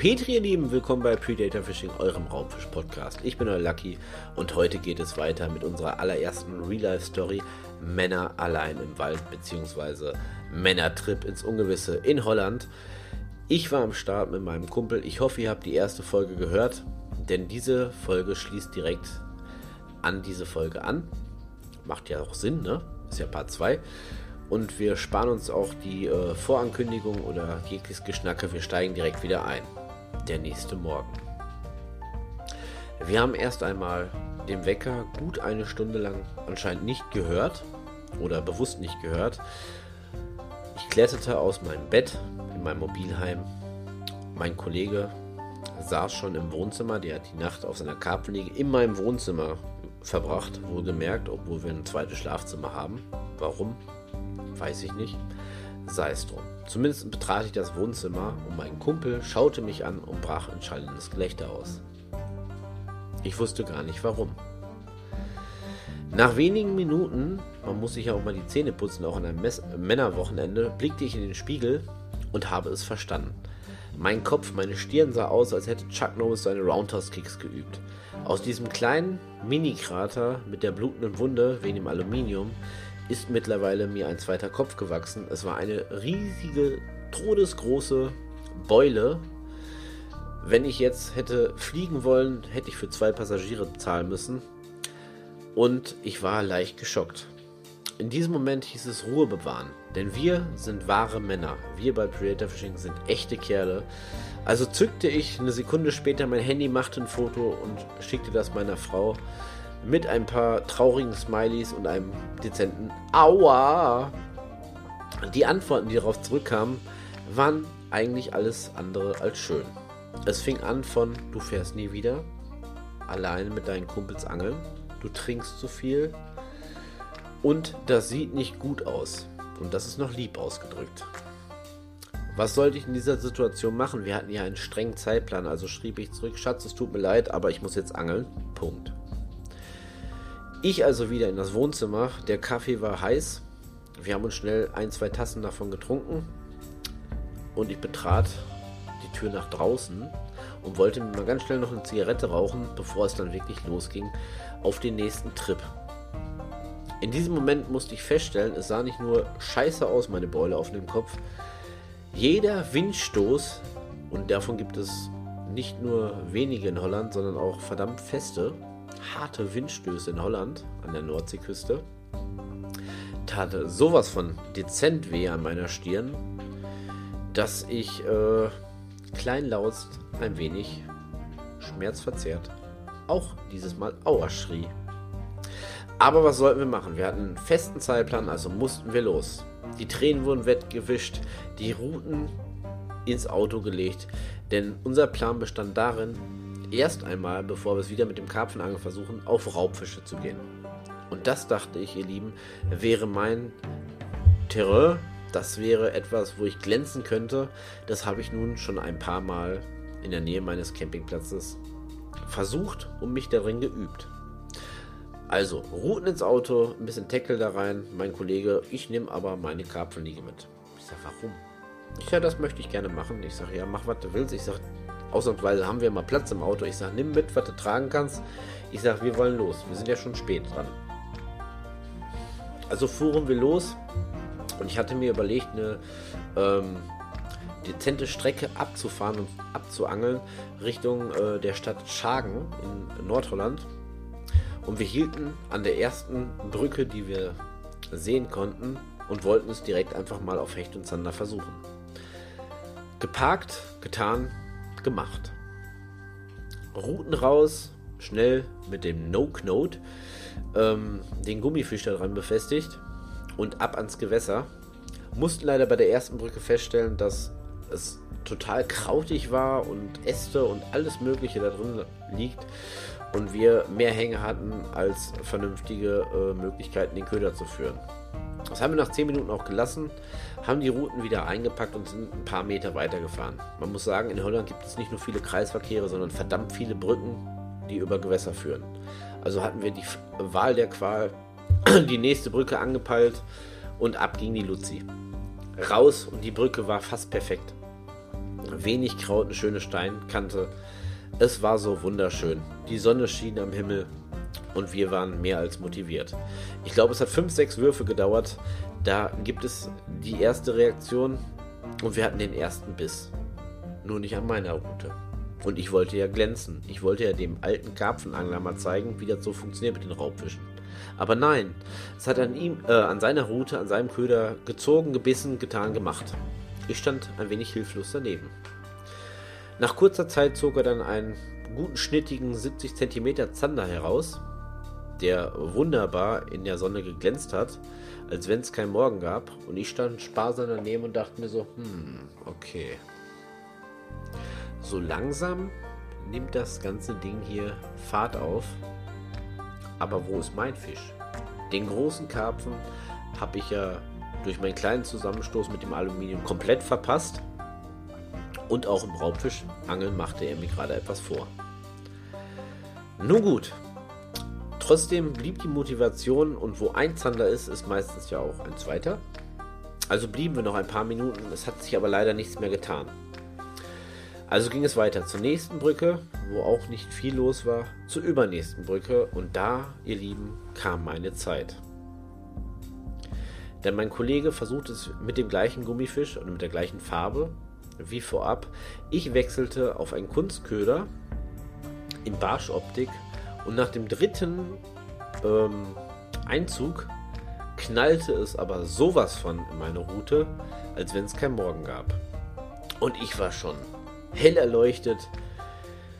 Petri, ihr Lieben, willkommen bei Predator Fishing, eurem Raubfisch-Podcast. Ich bin euer Lucky und heute geht es weiter mit unserer allerersten Real-Life-Story Männer allein im Wald bzw. Männertrip ins Ungewisse in Holland. Ich war am Start mit meinem Kumpel. Ich hoffe, ihr habt die erste Folge gehört, denn diese Folge schließt direkt an diese Folge an. Macht ja auch Sinn, ne? Ist ja Part 2. Und wir sparen uns auch die äh, Vorankündigung oder jegliches Geschnacke. Wir steigen direkt wieder ein der nächste Morgen. Wir haben erst einmal den Wecker gut eine Stunde lang anscheinend nicht gehört oder bewusst nicht gehört. Ich kletterte aus meinem Bett in meinem Mobilheim. Mein Kollege saß schon im Wohnzimmer, der hat die Nacht auf seiner Karpfenliege in meinem Wohnzimmer verbracht, wohlgemerkt, obwohl wir ein zweites Schlafzimmer haben. Warum? Weiß ich nicht. Sei es drum. Zumindest betrat ich das Wohnzimmer und mein Kumpel schaute mich an und brach in schallendes Gelächter aus. Ich wusste gar nicht warum. Nach wenigen Minuten, man muss sich ja auch mal die Zähne putzen, auch an einem Mess Männerwochenende, blickte ich in den Spiegel und habe es verstanden. Mein Kopf, meine Stirn sah aus, als hätte Chuck Norris seine Roundhouse-Kicks geübt. Aus diesem kleinen Mini-Krater mit der blutenden Wunde wegen dem Aluminium ist mittlerweile mir ein zweiter Kopf gewachsen. Es war eine riesige, todesgroße Beule. Wenn ich jetzt hätte fliegen wollen, hätte ich für zwei Passagiere bezahlen müssen. Und ich war leicht geschockt. In diesem Moment hieß es Ruhe bewahren, denn wir sind wahre Männer. Wir bei Predator Fishing sind echte Kerle. Also zückte ich eine Sekunde später mein Handy, machte ein Foto und schickte das meiner Frau mit ein paar traurigen Smileys und einem dezenten Aua. Die Antworten, die darauf zurückkamen, waren eigentlich alles andere als schön. Es fing an von du fährst nie wieder, alleine mit deinen Kumpels angeln, du trinkst zu viel und das sieht nicht gut aus. Und das ist noch lieb ausgedrückt. Was sollte ich in dieser Situation machen? Wir hatten ja einen strengen Zeitplan, also schrieb ich zurück, Schatz, es tut mir leid, aber ich muss jetzt angeln. Punkt. Ich also wieder in das Wohnzimmer. Der Kaffee war heiß. Wir haben uns schnell ein, zwei Tassen davon getrunken. Und ich betrat die Tür nach draußen und wollte mir mal ganz schnell noch eine Zigarette rauchen, bevor es dann wirklich losging auf den nächsten Trip. In diesem Moment musste ich feststellen, es sah nicht nur scheiße aus, meine Beule auf dem Kopf. Jeder Windstoß, und davon gibt es nicht nur wenige in Holland, sondern auch verdammt feste, harte Windstöße in Holland an der Nordseeküste. Tat sowas von dezent weh an meiner Stirn, dass ich äh, kleinlaut ein wenig schmerzverzerrt auch dieses Mal Aua schrie. Aber was sollten wir machen? Wir hatten einen festen Zeitplan, also mussten wir los. Die Tränen wurden wettgewischt, die Routen ins Auto gelegt, denn unser Plan bestand darin, erst einmal, bevor wir es wieder mit dem Karpfenangeln versuchen, auf Raubfische zu gehen. Und das dachte ich, ihr Lieben, wäre mein Terrain. Das wäre etwas, wo ich glänzen könnte. Das habe ich nun schon ein paar Mal in der Nähe meines Campingplatzes versucht und mich darin geübt. Also, Routen ins Auto, ein bisschen Tackle da rein. Mein Kollege, ich nehme aber meine Karpfenliege mit. Ich sage, warum? Ich sage, das möchte ich gerne machen. Ich sage, ja, mach was du willst. Ich sage, Ausnahmsweise haben wir mal Platz im Auto. Ich sage, nimm mit, was du tragen kannst. Ich sage, wir wollen los. Wir sind ja schon spät dran. Also fuhren wir los und ich hatte mir überlegt, eine ähm, dezente Strecke abzufahren und abzuangeln Richtung äh, der Stadt Schagen in Nordholland. Und wir hielten an der ersten Brücke, die wir sehen konnten und wollten es direkt einfach mal auf Hecht und Zander versuchen. Geparkt, getan, gemacht. Routen raus, schnell mit dem No-Knote ähm, den Gummifisch daran befestigt und ab ans Gewässer. Mussten leider bei der ersten Brücke feststellen, dass es total krautig war und Äste und alles Mögliche da drin liegt und wir mehr Hänge hatten als vernünftige äh, Möglichkeiten, den Köder zu führen. Das haben wir nach 10 Minuten auch gelassen, haben die Routen wieder eingepackt und sind ein paar Meter weitergefahren. Man muss sagen, in Holland gibt es nicht nur viele Kreisverkehre, sondern verdammt viele Brücken, die über Gewässer führen. Also hatten wir die Wahl der Qual, die nächste Brücke angepeilt und ab ging die Luzi. Raus und die Brücke war fast perfekt. wenig Kraut, eine schöne Steinkante. Es war so wunderschön. Die Sonne schien am Himmel und wir waren mehr als motiviert. Ich glaube, es hat fünf, sechs Würfe gedauert. Da gibt es die erste Reaktion und wir hatten den ersten Biss. Nur nicht an meiner Route. Und ich wollte ja glänzen. Ich wollte ja dem alten Karpfenangler mal zeigen, wie das so funktioniert mit den Raubfischen. Aber nein, es hat an ihm, äh, an seiner Route, an seinem Köder gezogen, gebissen, getan, gemacht. Ich stand ein wenig hilflos daneben. Nach kurzer Zeit zog er dann einen guten schnittigen 70 cm Zander heraus, der wunderbar in der Sonne geglänzt hat, als wenn es keinen Morgen gab. Und ich stand sparsam daneben und dachte mir so, hm, okay. So langsam nimmt das ganze Ding hier Fahrt auf. Aber wo ist mein Fisch? Den großen Karpfen habe ich ja durch meinen kleinen Zusammenstoß mit dem Aluminium komplett verpasst. Und auch im Raubfischangeln machte er mir gerade etwas vor. Nun gut. Trotzdem blieb die Motivation und wo ein Zander ist, ist meistens ja auch ein zweiter. Also blieben wir noch ein paar Minuten, es hat sich aber leider nichts mehr getan. Also ging es weiter zur nächsten Brücke, wo auch nicht viel los war, zur übernächsten Brücke und da, ihr Lieben, kam meine Zeit. Denn mein Kollege versucht es mit dem gleichen Gummifisch und mit der gleichen Farbe wie vorab. Ich wechselte auf einen Kunstköder in Barschoptik und nach dem dritten ähm, Einzug knallte es aber sowas von in meine Route, als wenn es kein Morgen gab. Und ich war schon hell erleuchtet,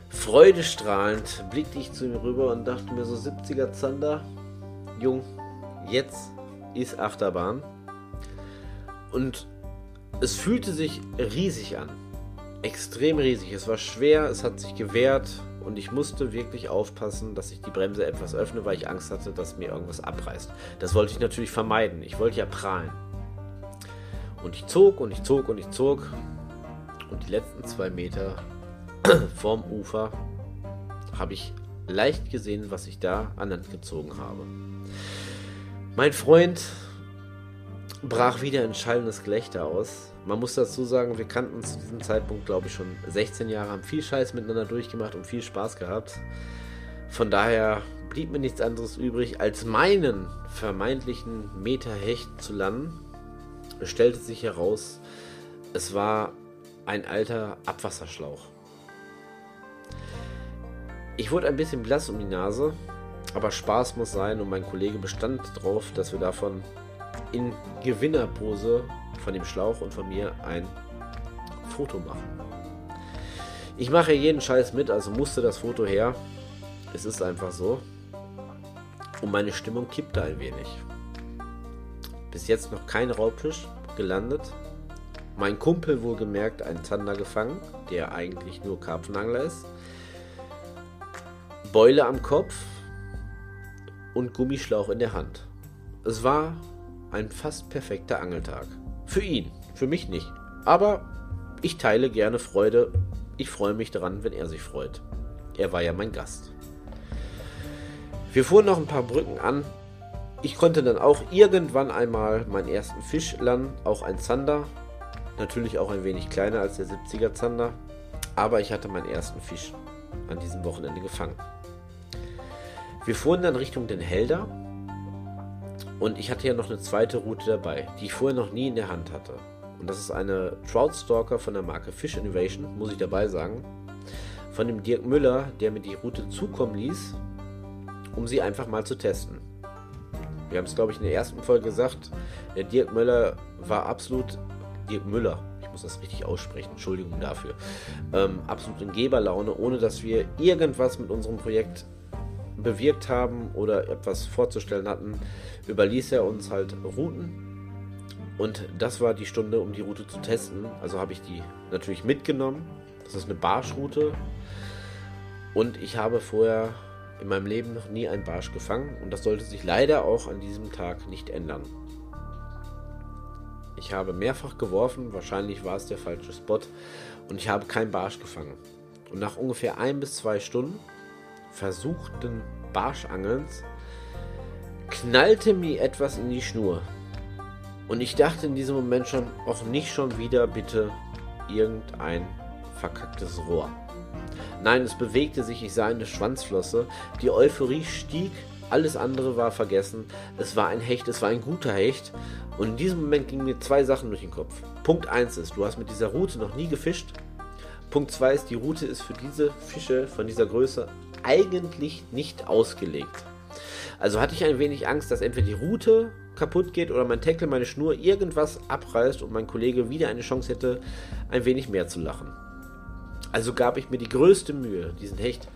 freudestrahlend, blickte ich zu ihm rüber und dachte mir so 70er Zander, Jung, jetzt ist Achterbahn. Und es fühlte sich riesig an. Extrem riesig. Es war schwer, es hat sich gewehrt und ich musste wirklich aufpassen, dass ich die Bremse etwas öffne, weil ich Angst hatte, dass mir irgendwas abreißt. Das wollte ich natürlich vermeiden. Ich wollte ja prahlen. Und ich zog und ich zog und ich zog und die letzten zwei Meter vorm Ufer habe ich leicht gesehen, was ich da an Land gezogen habe. Mein Freund brach wieder ein schallendes Gelächter aus. Man muss dazu sagen, wir kannten uns zu diesem Zeitpunkt, glaube ich, schon 16 Jahre, haben viel Scheiß miteinander durchgemacht und viel Spaß gehabt. Von daher blieb mir nichts anderes übrig, als meinen vermeintlichen Meter Hecht zu landen. Es stellte sich heraus, es war ein alter Abwasserschlauch. Ich wurde ein bisschen blass um die Nase, aber Spaß muss sein und mein Kollege bestand darauf, dass wir davon in Gewinnerpose von dem Schlauch und von mir ein Foto machen. Ich mache jeden Scheiß mit, also musste das Foto her. Es ist einfach so. Und meine Stimmung kippte ein wenig. Bis jetzt noch kein Raubfisch gelandet. Mein Kumpel wohlgemerkt einen Zander gefangen, der eigentlich nur Karpfenangler ist. Beule am Kopf und Gummischlauch in der Hand. Es war ein fast perfekter Angeltag. Für ihn, für mich nicht. Aber ich teile gerne Freude. Ich freue mich daran, wenn er sich freut. Er war ja mein Gast. Wir fuhren noch ein paar Brücken an. Ich konnte dann auch irgendwann einmal meinen ersten Fisch landen, auch ein Zander. Natürlich auch ein wenig kleiner als der 70er Zander. Aber ich hatte meinen ersten Fisch an diesem Wochenende gefangen. Wir fuhren dann Richtung Den Helder und ich hatte ja noch eine zweite Route dabei, die ich vorher noch nie in der Hand hatte. Und das ist eine Trout Stalker von der Marke Fish Innovation, muss ich dabei sagen. Von dem Dirk Müller, der mir die Route zukommen ließ, um sie einfach mal zu testen. Wir haben es, glaube ich, in der ersten Folge gesagt. Der Dirk Müller war absolut. Dirk Müller, ich muss das richtig aussprechen, Entschuldigung dafür. Ähm, absolut in Geberlaune, ohne dass wir irgendwas mit unserem Projekt bewirkt haben oder etwas vorzustellen hatten, überließ er uns halt Routen. Und das war die Stunde, um die Route zu testen. Also habe ich die natürlich mitgenommen. Das ist eine Barschroute. Und ich habe vorher in meinem Leben noch nie einen Barsch gefangen. Und das sollte sich leider auch an diesem Tag nicht ändern. Ich habe mehrfach geworfen, wahrscheinlich war es der falsche Spot. Und ich habe keinen Barsch gefangen. Und nach ungefähr ein bis zwei Stunden versuchten Barschangelns knallte mir etwas in die Schnur. Und ich dachte in diesem Moment schon, auch nicht schon wieder bitte irgendein verkacktes Rohr. Nein, es bewegte sich, ich sah eine Schwanzflosse. Die Euphorie stieg, alles andere war vergessen. Es war ein Hecht, es war ein guter Hecht. Und in diesem Moment gingen mir zwei Sachen durch den Kopf. Punkt 1 ist, du hast mit dieser Route noch nie gefischt. Punkt 2 ist, die Route ist für diese Fische von dieser Größe eigentlich nicht ausgelegt. Also hatte ich ein wenig Angst, dass entweder die Route kaputt geht oder mein Tackle, meine Schnur irgendwas abreißt und mein Kollege wieder eine Chance hätte, ein wenig mehr zu lachen. Also gab ich mir die größte Mühe, diesen Hecht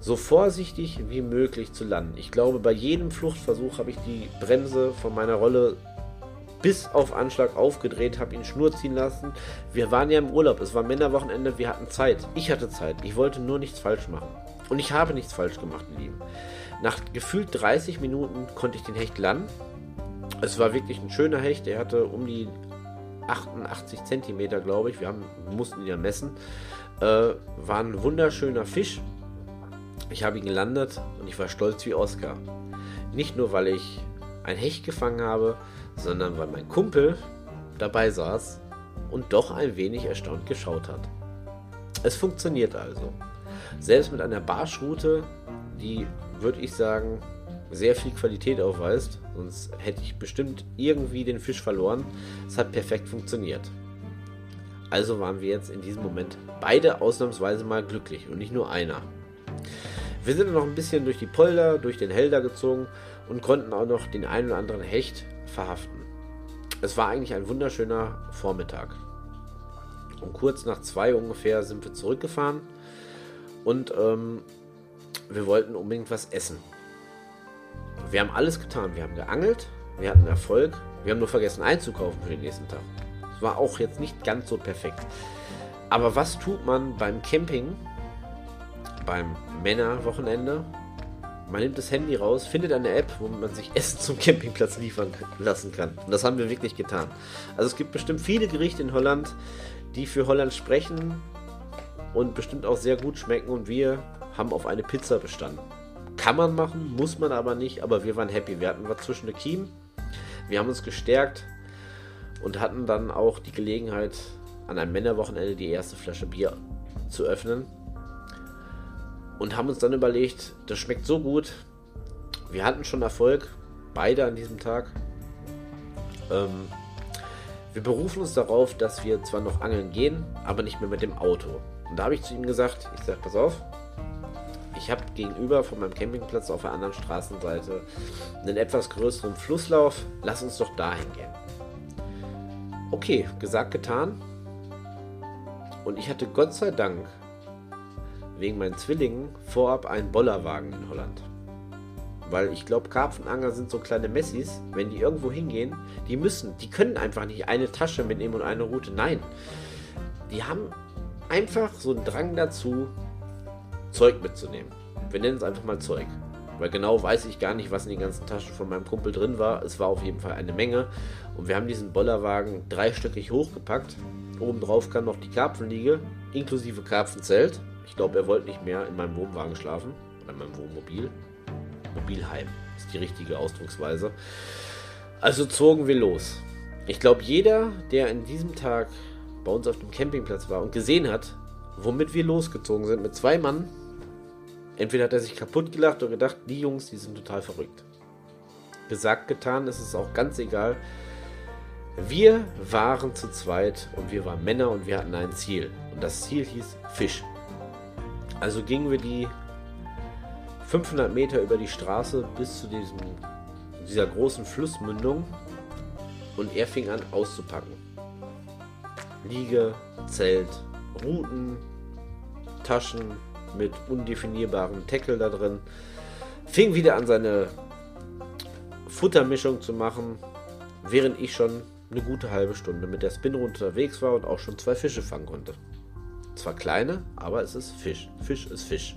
so vorsichtig wie möglich zu landen. Ich glaube, bei jedem Fluchtversuch habe ich die Bremse von meiner Rolle bis auf Anschlag aufgedreht, habe ihn Schnur ziehen lassen. Wir waren ja im Urlaub, es war Männerwochenende, wir hatten Zeit. Ich hatte Zeit, ich wollte nur nichts falsch machen. Und ich habe nichts falsch gemacht, ihr Lieben. Nach gefühlt 30 Minuten konnte ich den Hecht landen. Es war wirklich ein schöner Hecht, er hatte um die 88 Zentimeter, glaube ich. Wir haben, mussten ihn ja messen. Äh, war ein wunderschöner Fisch. Ich habe ihn gelandet und ich war stolz wie Oscar. Nicht nur, weil ich ein Hecht gefangen habe, sondern weil mein Kumpel dabei saß und doch ein wenig erstaunt geschaut hat. Es funktioniert also. Selbst mit einer Barschroute, die, würde ich sagen, sehr viel Qualität aufweist, sonst hätte ich bestimmt irgendwie den Fisch verloren. Es hat perfekt funktioniert. Also waren wir jetzt in diesem Moment beide ausnahmsweise mal glücklich und nicht nur einer. Wir sind noch ein bisschen durch die Polder, durch den Helder gezogen und konnten auch noch den einen oder anderen Hecht verhaften. Es war eigentlich ein wunderschöner Vormittag. Um kurz nach zwei ungefähr sind wir zurückgefahren und ähm, wir wollten unbedingt was essen. Wir haben alles getan. Wir haben geangelt, wir hatten Erfolg, wir haben nur vergessen einzukaufen für den nächsten Tag war auch jetzt nicht ganz so perfekt. Aber was tut man beim Camping, beim Männerwochenende? Man nimmt das Handy raus, findet eine App, wo man sich Essen zum Campingplatz liefern lassen kann. Und das haben wir wirklich getan. Also es gibt bestimmt viele Gerichte in Holland, die für Holland sprechen und bestimmt auch sehr gut schmecken. Und wir haben auf eine Pizza bestanden. Kann man machen, muss man aber nicht. Aber wir waren happy. Wir hatten was zwischen den Kiemen. Wir haben uns gestärkt und hatten dann auch die Gelegenheit, an einem Männerwochenende die erste Flasche Bier zu öffnen. Und haben uns dann überlegt, das schmeckt so gut. Wir hatten schon Erfolg, beide an diesem Tag. Ähm, wir berufen uns darauf, dass wir zwar noch angeln gehen, aber nicht mehr mit dem Auto. Und da habe ich zu ihm gesagt, ich sage, pass auf, ich habe gegenüber von meinem Campingplatz auf der anderen Straßenseite einen etwas größeren Flusslauf. Lass uns doch dahin gehen. Okay, gesagt, getan. Und ich hatte Gott sei Dank wegen meinen Zwillingen vorab einen Bollerwagen in Holland. Weil ich glaube, Karpfenangler sind so kleine Messis, wenn die irgendwo hingehen, die müssen, die können einfach nicht eine Tasche mitnehmen und eine Route. Nein, die haben einfach so einen Drang dazu, Zeug mitzunehmen. Wir nennen es einfach mal Zeug. Weil genau weiß ich gar nicht, was in den ganzen Taschen von meinem Kumpel drin war. Es war auf jeden Fall eine Menge. Und wir haben diesen Bollerwagen dreistöckig hochgepackt. Obendrauf kam noch die Karpfenliege, inklusive Karpfenzelt. Ich glaube, er wollte nicht mehr in meinem Wohnwagen schlafen. Oder in meinem Wohnmobil. Mobilheim ist die richtige Ausdrucksweise. Also zogen wir los. Ich glaube, jeder, der in diesem Tag bei uns auf dem Campingplatz war und gesehen hat, womit wir losgezogen sind, mit zwei Mann, Entweder hat er sich kaputt gelacht oder gedacht, die Jungs, die sind total verrückt. Gesagt, getan, ist es auch ganz egal. Wir waren zu zweit und wir waren Männer und wir hatten ein Ziel. Und das Ziel hieß Fisch. Also gingen wir die 500 Meter über die Straße bis zu diesem, dieser großen Flussmündung und er fing an auszupacken. Liege, Zelt, Routen, Taschen, mit undefinierbarem Tackle da drin. Fing wieder an, seine Futtermischung zu machen, während ich schon eine gute halbe Stunde mit der Spinne unterwegs war und auch schon zwei Fische fangen konnte. Zwar kleine, aber es ist Fisch. Fisch ist Fisch.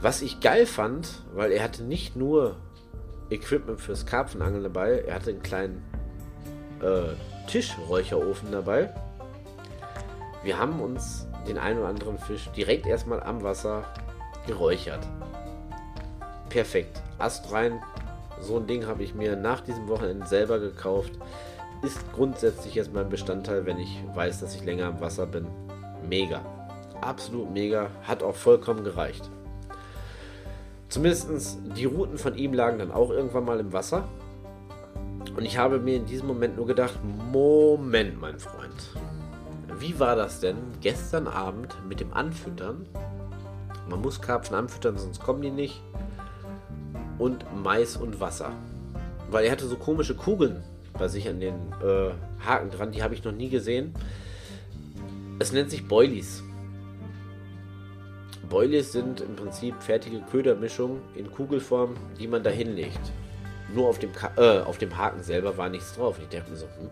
Was ich geil fand, weil er hatte nicht nur Equipment fürs Karpfenangeln dabei, er hatte einen kleinen äh, Tischräucherofen dabei. Wir haben uns den einen oder anderen Fisch direkt erstmal am Wasser geräuchert. Perfekt. Ast rein. So ein Ding habe ich mir nach diesem Wochenende selber gekauft. ist grundsätzlich jetzt mein Bestandteil, wenn ich weiß, dass ich länger am Wasser bin. Mega. Absolut mega. Hat auch vollkommen gereicht. Zumindest die Routen von ihm lagen dann auch irgendwann mal im Wasser. Und ich habe mir in diesem Moment nur gedacht, Moment, mein Freund. Wie war das denn gestern Abend mit dem Anfüttern? Man muss Karpfen anfüttern, sonst kommen die nicht. Und Mais und Wasser. Weil er hatte so komische Kugeln bei sich an den äh, Haken dran, die habe ich noch nie gesehen. Es nennt sich Boilies. Boilies sind im Prinzip fertige Ködermischungen in Kugelform, die man da hinlegt. Nur auf dem, äh, auf dem Haken selber war nichts drauf. Ich dachte mir so, hm,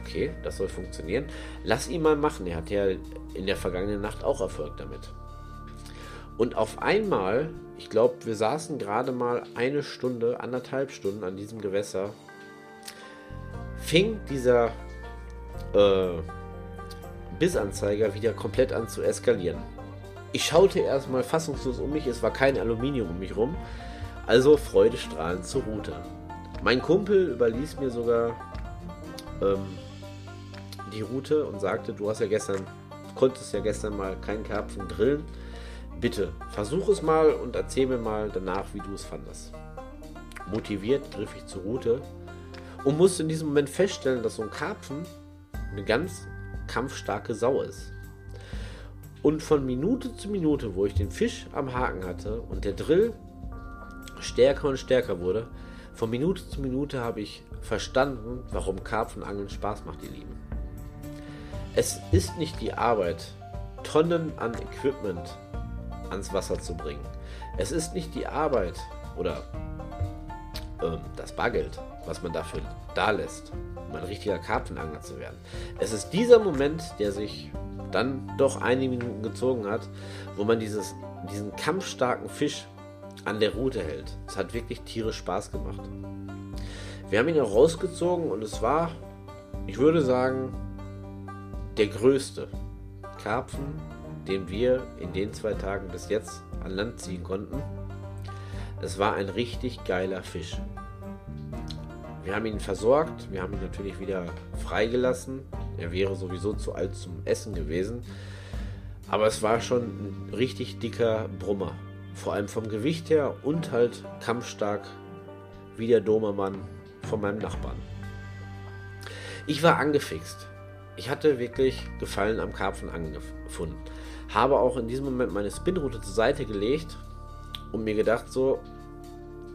okay, das soll funktionieren. Lass ihn mal machen. Er hat ja in der vergangenen Nacht auch Erfolg damit. Und auf einmal, ich glaube, wir saßen gerade mal eine Stunde, anderthalb Stunden an diesem Gewässer, fing dieser äh, Bissanzeiger wieder komplett an zu eskalieren. Ich schaute erstmal fassungslos um mich, es war kein Aluminium um mich rum, also freudestrahlend zur Route. Mein Kumpel überließ mir sogar ähm, die Route und sagte, du hast ja gestern, konntest ja gestern mal keinen Karpfen grillen Bitte, versuch es mal und erzähl mir mal danach, wie du es fandest. Motiviert griff ich zur Route und musste in diesem Moment feststellen, dass so ein Karpfen eine ganz kampfstarke Sau ist. Und von Minute zu Minute, wo ich den Fisch am Haken hatte und der Drill stärker und stärker wurde, von Minute zu Minute habe ich verstanden, warum Karpfenangeln Spaß macht, ihr Lieben. Es ist nicht die Arbeit, Tonnen an Equipment ans Wasser zu bringen. Es ist nicht die Arbeit oder ähm, das Bargeld, was man dafür da lässt, um ein richtiger Karpfenangler zu werden. Es ist dieser Moment, der sich dann doch einige Minuten gezogen hat, wo man dieses, diesen kampfstarken Fisch an der Route hält. Es hat wirklich tierisch Spaß gemacht. Wir haben ihn auch rausgezogen und es war, ich würde sagen, der größte Karpfen, den wir in den zwei Tagen bis jetzt an Land ziehen konnten. Es war ein richtig geiler Fisch. Wir haben ihn versorgt, wir haben ihn natürlich wieder freigelassen. Er wäre sowieso zu alt zum Essen gewesen. Aber es war schon ein richtig dicker Brummer. Vor allem vom Gewicht her und halt kampfstark wie der Domermann von meinem Nachbarn. Ich war angefixt. Ich hatte wirklich Gefallen am Karpfen angefunden. Habe auch in diesem Moment meine Spinroute zur Seite gelegt und mir gedacht, so,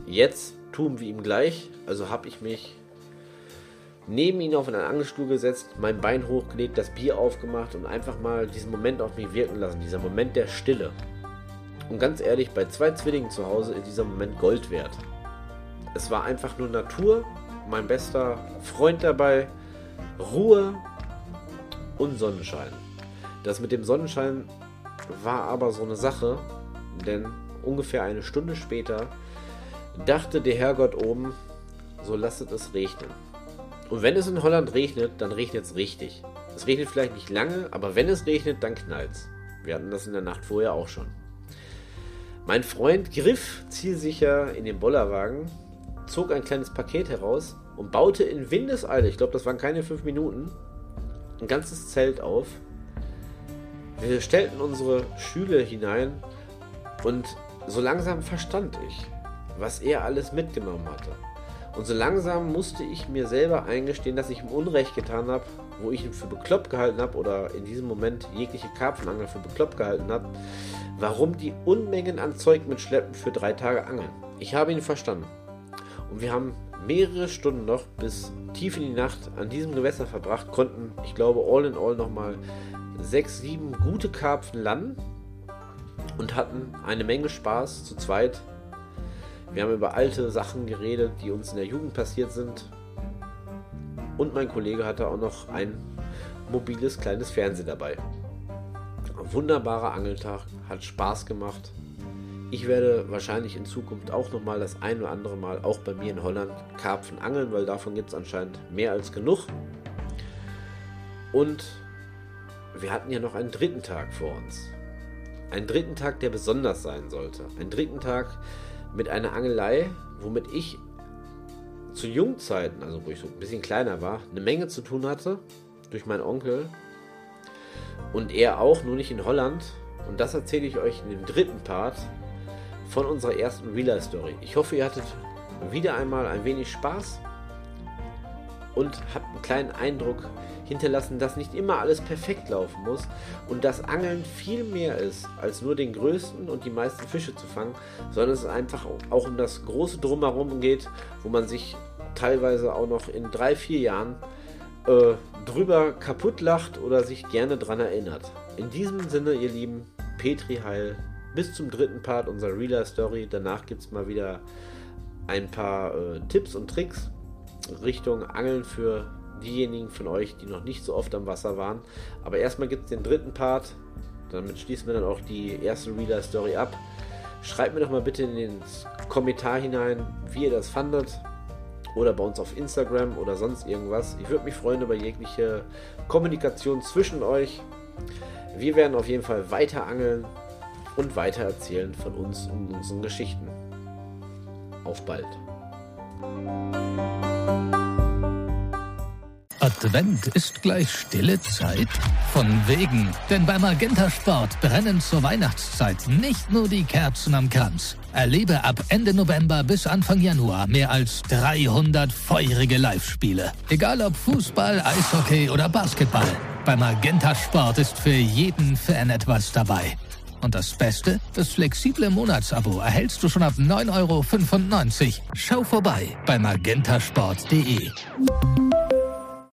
jetzt tun wir ihm gleich. Also habe ich mich neben ihn auf einen Angelstuhl gesetzt, mein Bein hochgelegt, das Bier aufgemacht und einfach mal diesen Moment auf mich wirken lassen, dieser Moment der Stille. Und ganz ehrlich, bei zwei Zwillingen zu Hause ist dieser Moment Gold wert. Es war einfach nur Natur, mein bester Freund dabei, Ruhe und Sonnenschein. Das mit dem Sonnenschein war aber so eine Sache, denn ungefähr eine Stunde später dachte der Herrgott oben, so lasset es regnen. Und wenn es in Holland regnet, dann regnet es richtig. Es regnet vielleicht nicht lange, aber wenn es regnet, dann knallt es. Wir hatten das in der Nacht vorher auch schon. Mein Freund griff zielsicher in den Bollerwagen, zog ein kleines Paket heraus und baute in Windeseile, ich glaube, das waren keine fünf Minuten, ein ganzes Zelt auf wir stellten unsere Schüler hinein und so langsam verstand ich, was er alles mitgenommen hatte. Und so langsam musste ich mir selber eingestehen, dass ich ihm Unrecht getan habe, wo ich ihn für bekloppt gehalten habe oder in diesem Moment jegliche Karpfenangler für bekloppt gehalten habe, warum die Unmengen an Zeug mitschleppen für drei Tage Angeln. Ich habe ihn verstanden. Und wir haben mehrere Stunden noch bis tief in die Nacht an diesem Gewässer verbracht, konnten, ich glaube, all in all nochmal sechs, sieben gute Karpfen landen und hatten eine Menge Spaß zu zweit. Wir haben über alte Sachen geredet, die uns in der Jugend passiert sind. Und mein Kollege hatte auch noch ein mobiles kleines Fernsehen dabei. Wunderbarer Angeltag, hat Spaß gemacht. Ich werde wahrscheinlich in Zukunft auch noch mal das ein oder andere Mal auch bei mir in Holland Karpfen angeln, weil davon gibt es anscheinend mehr als genug. Und wir hatten ja noch einen dritten Tag vor uns. Einen dritten Tag, der besonders sein sollte. Einen dritten Tag mit einer Angelei, womit ich zu Jungzeiten, also wo ich so ein bisschen kleiner war, eine Menge zu tun hatte durch meinen Onkel und er auch, nur nicht in Holland. Und das erzähle ich euch in dem dritten Part von unserer ersten Real Story. Ich hoffe, ihr hattet wieder einmal ein wenig Spaß und habt einen kleinen Eindruck hinterlassen, dass nicht immer alles perfekt laufen muss und dass Angeln viel mehr ist, als nur den größten und die meisten Fische zu fangen, sondern es einfach auch um das große Drumherum geht, wo man sich teilweise auch noch in drei, vier Jahren äh, drüber kaputt lacht oder sich gerne dran erinnert. In diesem Sinne, ihr Lieben, Petri Heil, bis zum dritten Part unserer Reader Story. Danach gibt es mal wieder ein paar äh, Tipps und Tricks Richtung Angeln für diejenigen von euch, die noch nicht so oft am Wasser waren. Aber erstmal gibt es den dritten Part. Damit schließen wir dann auch die erste Reader Story ab. Schreibt mir doch mal bitte in den Kommentar hinein, wie ihr das fandet. Oder bei uns auf Instagram oder sonst irgendwas. Ich würde mich freuen über jegliche Kommunikation zwischen euch. Wir werden auf jeden Fall weiter angeln und weiter erzählen von uns und unseren Geschichten. Auf bald. Advent ist gleich stille Zeit? Von wegen, denn beim Magenta Sport brennen zur Weihnachtszeit nicht nur die Kerzen am Kranz. Erlebe ab Ende November bis Anfang Januar mehr als 300 feurige Live-Spiele. Egal ob Fußball, Eishockey oder Basketball. Beim Magenta Sport ist für jeden Fan etwas dabei. Und das Beste? Das flexible Monatsabo erhältst du schon ab 9,95 Euro. Schau vorbei bei magentasport.de.